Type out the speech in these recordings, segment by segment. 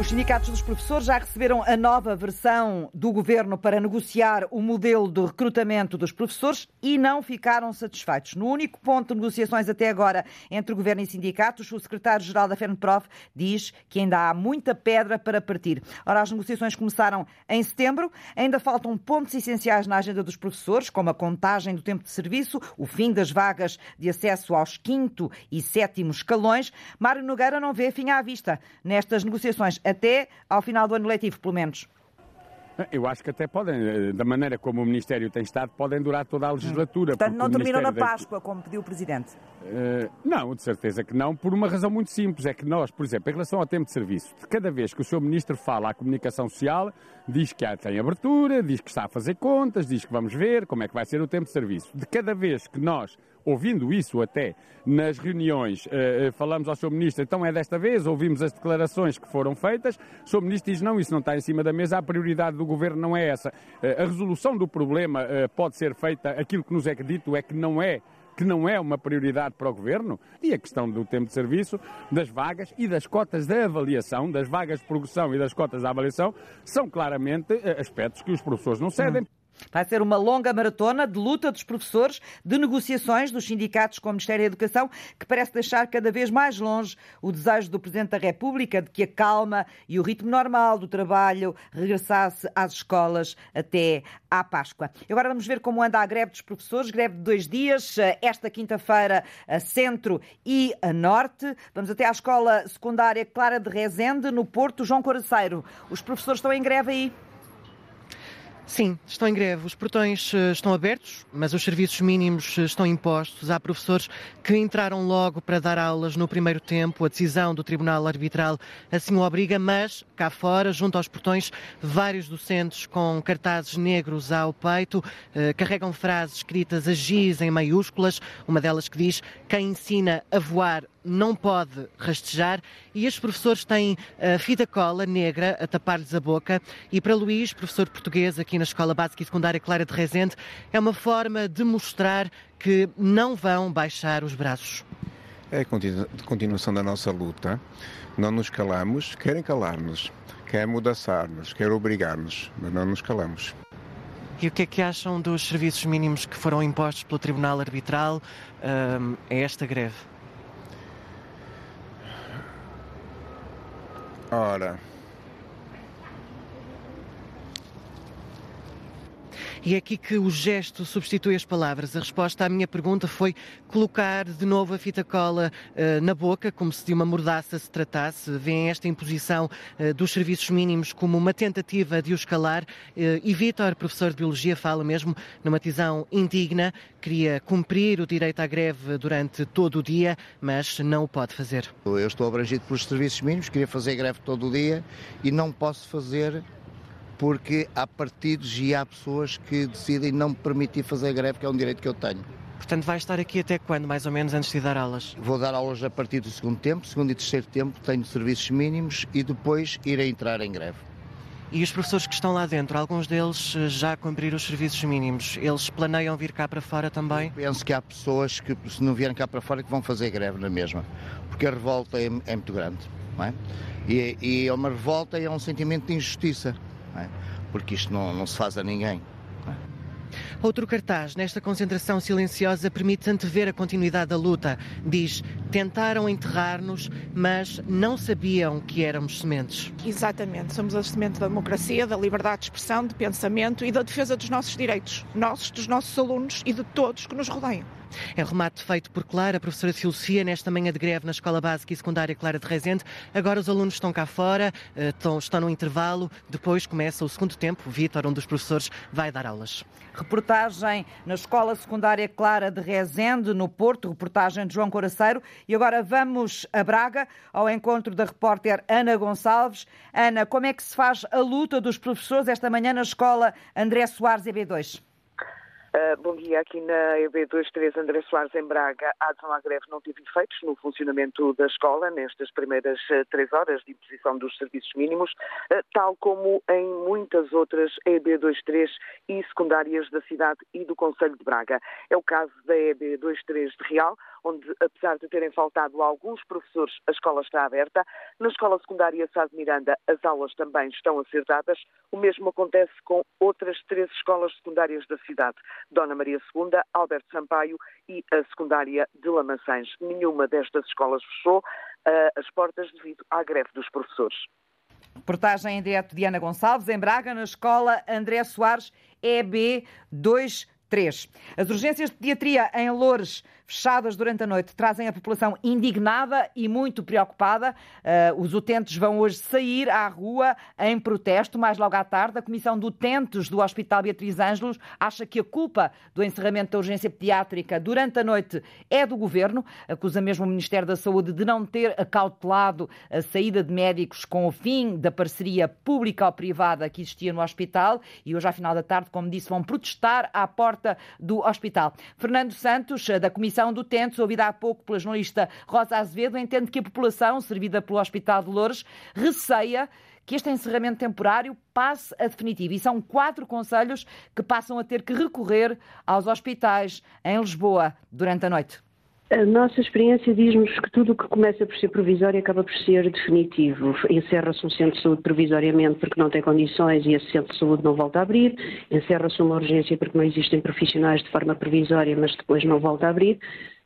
Os sindicatos dos professores já receberam a nova versão do governo para negociar o modelo de recrutamento dos professores e não ficaram satisfeitos. No único ponto de negociações até agora entre o governo e sindicatos, o secretário-geral da FENPROF diz que ainda há muita pedra para partir. Ora, as negociações começaram em setembro, ainda faltam pontos essenciais na agenda dos professores, como a contagem do tempo de serviço, o fim das vagas de acesso aos quinto e sétimo escalões. Mário Nogueira não vê fim à vista nestas negociações até ao final do ano letivo, pelo menos. Eu acho que até podem, eh, da maneira como o Ministério tem estado, podem durar toda a legislatura. Portanto, não terminam na Páscoa, como pediu o Presidente? Uh, não, de certeza que não, por uma razão muito simples. É que nós, por exemplo, em relação ao tempo de serviço, de cada vez que o Sr. Ministro fala à comunicação social, diz que tem abertura, diz que está a fazer contas, diz que vamos ver como é que vai ser o tempo de serviço. De cada vez que nós ouvindo isso até nas reuniões, uh, falamos ao Sr. Ministro, então é desta vez, ouvimos as declarações que foram feitas, o Sr. Ministro diz não, isso não está em cima da mesa, a prioridade do Governo não é essa. Uh, a resolução do problema pode ser feita, aquilo que nos é dito é que não é que não é uma prioridade para o Governo, e a questão do tempo de serviço, das vagas e das cotas de avaliação, das vagas de progressão e das cotas de avaliação, são claramente aspectos que os professores não cedem. Hum. Vai ser uma longa maratona de luta dos professores, de negociações dos sindicatos com o Ministério da Educação, que parece deixar cada vez mais longe o desejo do Presidente da República de que a calma e o ritmo normal do trabalho regressasse às escolas até à Páscoa. Agora vamos ver como anda a greve dos professores, greve de dois dias, esta quinta-feira a centro e a norte. Vamos até à escola secundária Clara de Rezende, no Porto João Coraceiro. Os professores estão em greve aí? Sim, estão em greve. Os portões eh, estão abertos, mas os serviços mínimos eh, estão impostos. Há professores que entraram logo para dar aulas no primeiro tempo. A decisão do Tribunal Arbitral assim o obriga, mas cá fora, junto aos portões, vários docentes com cartazes negros ao peito eh, carregam frases escritas a giz em maiúsculas. Uma delas que diz: Quem ensina a voar não pode rastejar e estes professores têm a fita cola negra a tapar-lhes a boca e para Luís, professor português aqui na Escola Básica e Secundária Clara de Rezende, é uma forma de mostrar que não vão baixar os braços. É a continuação da nossa luta. Não nos calamos, querem calar-nos, querem mudaçar-nos, querem obrigar-nos, mas não nos calamos. E o que é que acham dos serviços mínimos que foram impostos pelo Tribunal Arbitral um, a esta greve? Ora. E é aqui que o gesto substitui as palavras. A resposta à minha pergunta foi colocar de novo a fita cola uh, na boca, como se de uma mordaça se tratasse. Vêem esta imposição uh, dos serviços mínimos como uma tentativa de os calar. Uh, e Vítor, professor de Biologia, fala mesmo numa decisão indigna. Queria cumprir o direito à greve durante todo o dia, mas não o pode fazer. Eu estou abrangido pelos serviços mínimos, queria fazer greve todo o dia e não posso fazer porque há partidos e há pessoas que decidem não me permitir fazer greve, que é um direito que eu tenho. Portanto, vai estar aqui até quando, mais ou menos, antes de dar aulas? Vou dar aulas a partir do segundo tempo, segundo e terceiro tempo, tenho serviços mínimos e depois irei entrar em greve. E os professores que estão lá dentro, alguns deles eh, já cumpriram os serviços mínimos, eles planeiam vir cá para fora também? Eu penso que há pessoas que, se não vierem cá para fora, que vão fazer greve na mesma, porque a revolta é, é muito grande, não é? E, e é uma revolta e é um sentimento de injustiça é? porque isto não, não se faz a ninguém. É? Outro cartaz nesta concentração silenciosa permite antever a continuidade da luta. Diz: tentaram enterrar-nos, mas não sabiam que éramos sementes. Exatamente, somos a semente da democracia, da liberdade de expressão, de pensamento e da defesa dos nossos direitos, nossos, dos nossos alunos e de todos que nos rodeiam. É remate feito por Clara, professora de Filosofia, nesta manhã de greve na Escola Básica e Secundária Clara de Rezende. Agora os alunos estão cá fora, eh, estão, no intervalo, depois começa o segundo tempo. Vítor, um dos professores, vai dar aulas. Reportagem na Escola Secundária Clara de Rezende, no Porto, reportagem de João Coraceiro. E agora vamos a Braga, ao encontro da repórter Ana Gonçalves. Ana, como é que se faz a luta dos professores esta manhã na Escola André Soares EB2? Uh, bom dia, aqui na EB23 André Soares em Braga, a adesão à greve não teve efeitos no funcionamento da escola nestas primeiras uh, três horas de imposição dos serviços mínimos, uh, tal como em muitas outras EB23 e secundárias da cidade e do Conselho de Braga. É o caso da EB23 de Real, onde, apesar de terem faltado alguns professores, a escola está aberta. Na escola secundária Sá de Miranda, as aulas também estão a ser dadas. O mesmo acontece com outras três escolas secundárias da cidade: Dona Maria II, Alberto Sampaio e a secundária de Lamaçães. Nenhuma destas escolas fechou uh, as portas devido à greve dos professores. Reportagem em direto de Ana Gonçalves, em Braga, na escola André Soares, EB 23. As urgências de pediatria em Loures fechadas durante a noite trazem a população indignada e muito preocupada. Uh, os utentes vão hoje sair à rua em protesto. Mais logo à tarde, a Comissão de Utentes do Hospital Beatriz Ângelos acha que a culpa do encerramento da urgência pediátrica durante a noite é do Governo. Acusa mesmo o Ministério da Saúde de não ter acautelado a saída de médicos com o fim da parceria pública ou privada que existia no hospital. E hoje, à final da tarde, como disse, vão protestar à porta do hospital. Fernando Santos, da Comissão do Tentes, ouvida há pouco pela jornalista Rosa Azevedo, entende que a população, servida pelo Hospital de Loures, receia que este encerramento temporário passe a definitivo. E são quatro conselhos que passam a ter que recorrer aos hospitais em Lisboa durante a noite. A nossa experiência diz-nos que tudo o que começa por ser provisório acaba por ser definitivo. Encerra-se um centro de saúde provisoriamente porque não tem condições e esse centro de saúde não volta a abrir. Encerra-se uma urgência porque não existem profissionais de forma provisória, mas depois não volta a abrir.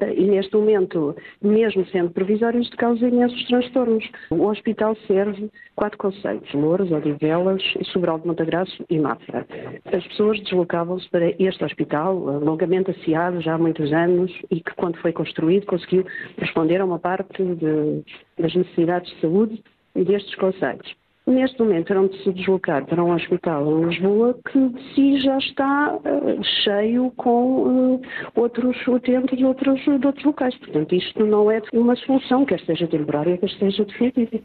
E neste momento, mesmo sendo provisório, isto causa imensos transtornos. O hospital serve quatro conceitos, Louros, Odivelas, Sobral de Montagraço e Mafra. As pessoas deslocavam-se para este hospital, longamente aciado já há muitos anos, e que quando foi construído conseguiu responder a uma parte de, das necessidades de saúde destes conceitos. Neste momento terão de se deslocar para um hospital em Lisboa que de si já está uh, cheio com uh, outros utentes de outros, de outros locais. Portanto, isto não é uma solução, quer seja temporária, quer seja definitiva.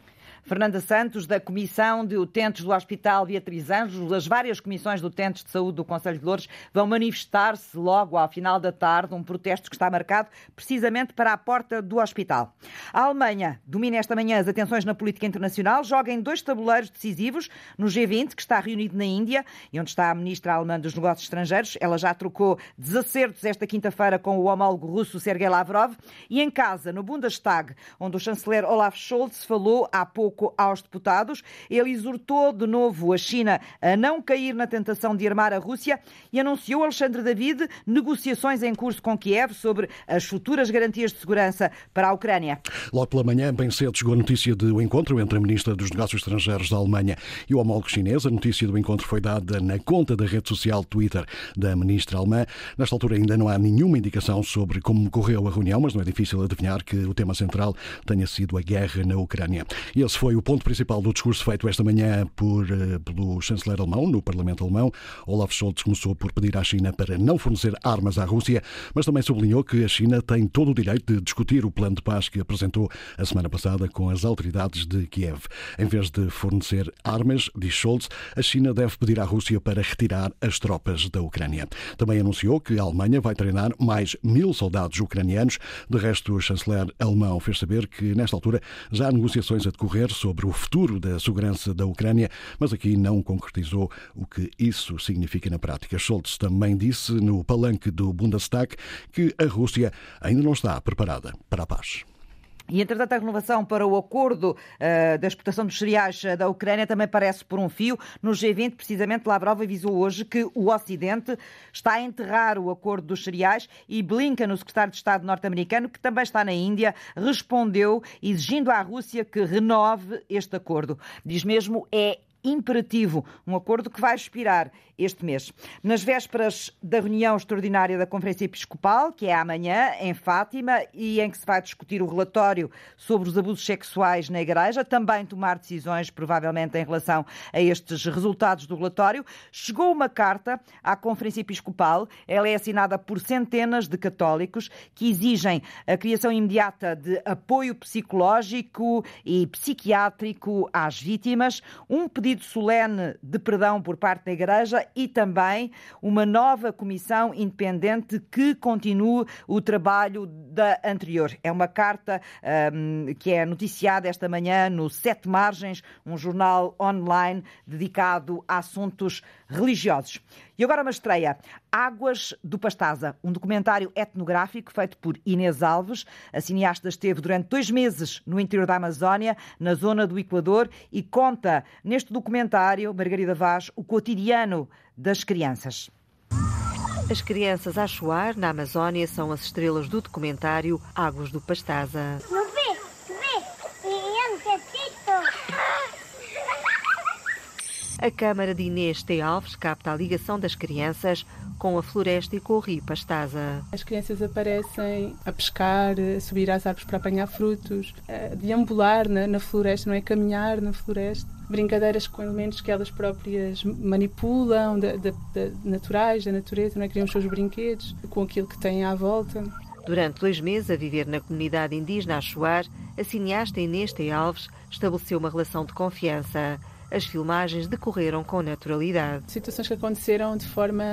Fernanda Santos, da Comissão de Utentes do Hospital Beatriz Anjos, as várias comissões de utentes de saúde do Conselho de Louros vão manifestar-se logo ao final da tarde, um protesto que está marcado precisamente para a porta do hospital. A Alemanha domina esta manhã as atenções na política internacional, joga em dois tabuleiros decisivos no G20, que está reunido na Índia e onde está a ministra alemã dos Negócios Estrangeiros. Ela já trocou desacertos esta quinta-feira com o homólogo russo Sergei Lavrov e em casa, no Bundestag, onde o chanceler Olaf Scholz falou há pouco pouco aos deputados. Ele exortou de novo a China a não cair na tentação de armar a Rússia e anunciou, Alexandre David, negociações em curso com Kiev sobre as futuras garantias de segurança para a Ucrânia. Logo pela manhã, bem cedo, chegou a notícia do encontro entre a Ministra dos Negócios Estrangeiros da Alemanha e o homólogo chinês. A notícia do encontro foi dada na conta da rede social Twitter da Ministra alemã. Nesta altura ainda não há nenhuma indicação sobre como correu a reunião, mas não é difícil adivinhar que o tema central tenha sido a guerra na Ucrânia. E esse foi o ponto principal do discurso feito esta manhã por, eh, pelo chanceler alemão no Parlamento alemão. Olaf Scholz começou por pedir à China para não fornecer armas à Rússia, mas também sublinhou que a China tem todo o direito de discutir o plano de paz que apresentou a semana passada com as autoridades de Kiev. Em vez de fornecer armas, diz Scholz, a China deve pedir à Rússia para retirar as tropas da Ucrânia. Também anunciou que a Alemanha vai treinar mais mil soldados ucranianos. De resto, o chanceler alemão fez saber que, nesta altura, já há negociações a decorrer sobre o futuro da segurança da Ucrânia, mas aqui não concretizou o que isso significa na prática. Scholz também disse no palanque do Bundestag que a Rússia ainda não está preparada para a paz. E, entretanto, a renovação para o acordo uh, da exportação dos cereais eh, da Ucrânia também parece por um fio. No G20, precisamente, Lavrov avisou hoje que o Ocidente está a enterrar o acordo dos cereais e Blinken, o secretário de Estado norte-americano, que também está na Índia, respondeu exigindo à Rússia que renove este acordo. Diz mesmo é imperativo, um acordo que vai expirar este mês. Nas vésperas da reunião extraordinária da Conferência Episcopal, que é amanhã, em Fátima, e em que se vai discutir o relatório sobre os abusos sexuais na Igreja, também tomar decisões, provavelmente, em relação a estes resultados do relatório, chegou uma carta à Conferência Episcopal. Ela é assinada por centenas de católicos que exigem a criação imediata de apoio psicológico e psiquiátrico às vítimas, um pedido solene de perdão por parte da Igreja e também uma nova comissão independente que continue o trabalho da anterior. É uma carta um, que é noticiada esta manhã no Sete Margens, um jornal online dedicado a assuntos religiosos. E agora uma estreia, Águas do Pastaza, um documentário etnográfico feito por Inês Alves. A cineasta esteve durante dois meses no interior da Amazónia, na zona do Equador, e conta neste documentário, Margarida Vaz, o cotidiano das crianças. As crianças a chuar na Amazónia são as estrelas do documentário Águas do Pastaza. A Câmara de Inês T. Alves capta a ligação das crianças com a floresta e com o rio Pastaza. As crianças aparecem a pescar, a subir às árvores para apanhar frutos, a deambular na, na floresta, não é? Caminhar na floresta. Brincadeiras com elementos que elas próprias manipulam, da, da, da naturais, da natureza, não é? Criam os seus brinquedos com aquilo que têm à volta. Durante dois meses a viver na comunidade indígena Achuar, a cineasta Inês T. Alves estabeleceu uma relação de confiança as filmagens decorreram com naturalidade. Situações que aconteceram de forma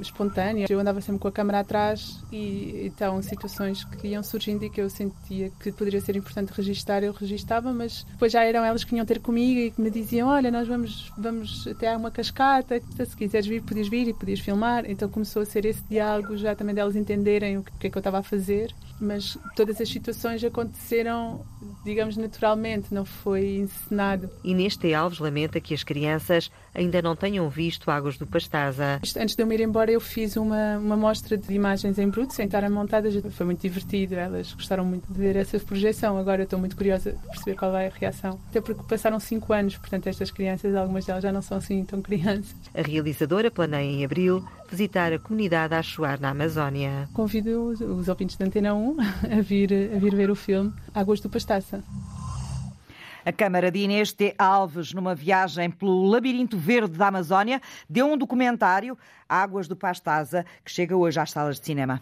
espontânea. Eu andava sempre com a câmera atrás e então situações que iam surgindo e que eu sentia que poderia ser importante registar, eu registava, mas depois já eram elas que vinham ter comigo e que me diziam: Olha, nós vamos, vamos até a uma cascata, se quiseres vir, podias vir e podias filmar. Então começou a ser esse diálogo já também delas entenderem o que é que eu estava a fazer mas todas as situações aconteceram, digamos, naturalmente, não foi encenado. Inês T. Alves lamenta que as crianças ainda não tenham visto Águas do Pastaza. Antes de eu me ir embora, eu fiz uma, uma mostra de imagens em bruto, sem estarem montadas. Foi muito divertido, elas gostaram muito de ver essa projeção. Agora estou muito curiosa de perceber qual vai a reação. Até porque passaram cinco anos, portanto, estas crianças, algumas delas já não são assim tão crianças. A realizadora planeia em abril visitar a comunidade a Achuar na Amazónia. Convido os, os ouvintes da Antena 1 a vir, a vir ver o filme Águas do Pastaça. A Câmara de Inês T. Alves, numa viagem pelo labirinto verde da Amazónia, deu um documentário, Águas do Pastaza, que chega hoje às salas de cinema.